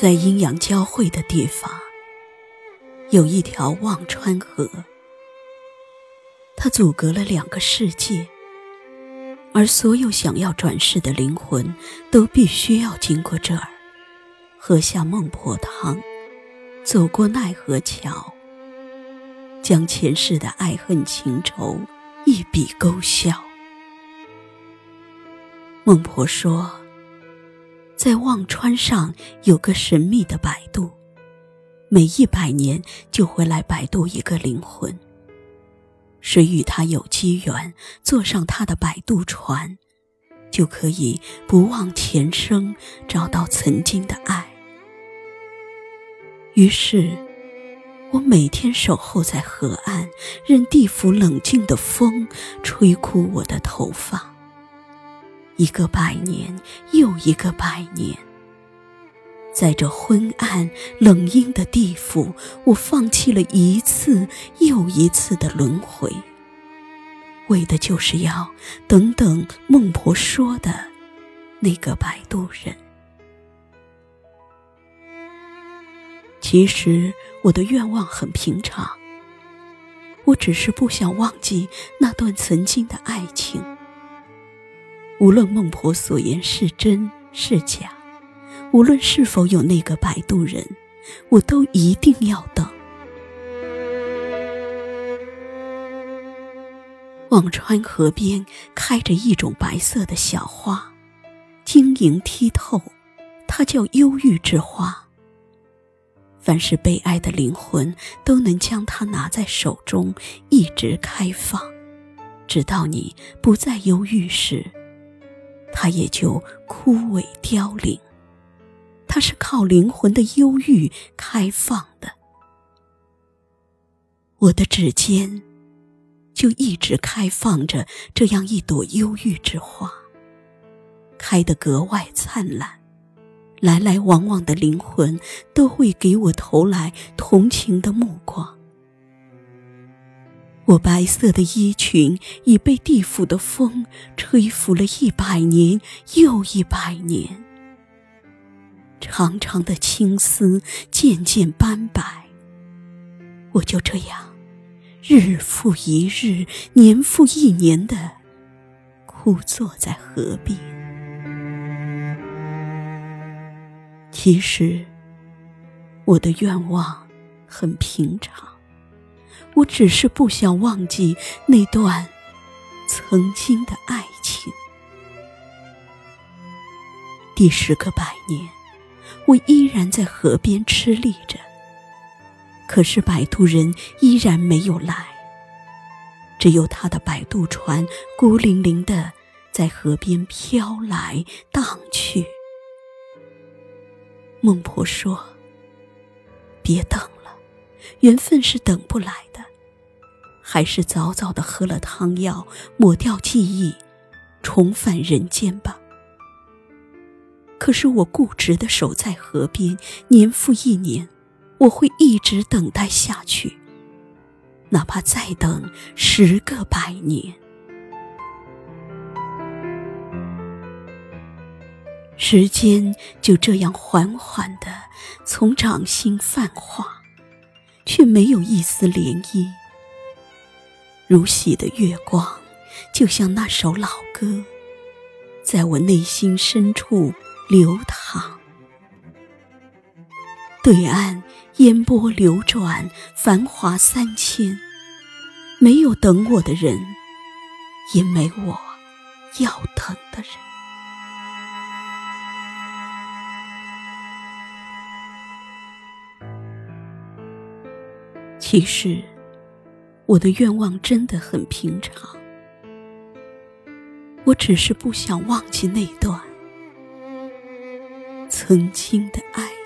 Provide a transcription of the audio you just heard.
在阴阳交汇的地方，有一条忘川河，它阻隔了两个世界，而所有想要转世的灵魂，都必须要经过这儿，喝下孟婆汤，走过奈何桥，将前世的爱恨情仇一笔勾销。孟婆说。在忘川上有个神秘的摆渡，每一百年就会来摆渡一个灵魂。谁与他有机缘，坐上他的摆渡船，就可以不忘前生，找到曾经的爱。于是，我每天守候在河岸，任地府冷静的风吹枯我的头发。一个百年又一个百年，在这昏暗冷阴的地府，我放弃了一次又一次的轮回，为的就是要等等孟婆说的那个摆渡人。其实我的愿望很平常，我只是不想忘记那段曾经的爱情。无论孟婆所言是真是假，无论是否有那个摆渡人，我都一定要等。忘川河边开着一种白色的小花，晶莹剔透，它叫忧郁之花。凡是悲哀的灵魂都能将它拿在手中，一直开放，直到你不再忧郁时。它也就枯萎凋零，它是靠灵魂的忧郁开放的。我的指尖，就一直开放着这样一朵忧郁之花，开得格外灿烂。来来往往的灵魂都会给我投来同情的目光。我白色的衣裙已被地府的风吹拂了一百年又一百年，长长的青丝渐渐斑白。我就这样，日复一日，年复一年的枯坐在河边。其实，我的愿望很平常。我只是不想忘记那段曾经的爱情。第十个百年，我依然在河边吃力着，可是摆渡人依然没有来，只有他的摆渡船孤零零的在河边飘来荡去。孟婆说：“别等。”缘分是等不来的，还是早早的喝了汤药，抹掉记忆，重返人间吧。可是我固执的守在河边，年复一年，我会一直等待下去，哪怕再等十个百年。时间就这样缓缓的从掌心泛化。却没有一丝涟漪，如洗的月光，就像那首老歌，在我内心深处流淌。对岸烟波流转，繁华三千，没有等我的人，也没我要等的人。其实，我的愿望真的很平常。我只是不想忘记那段曾经的爱。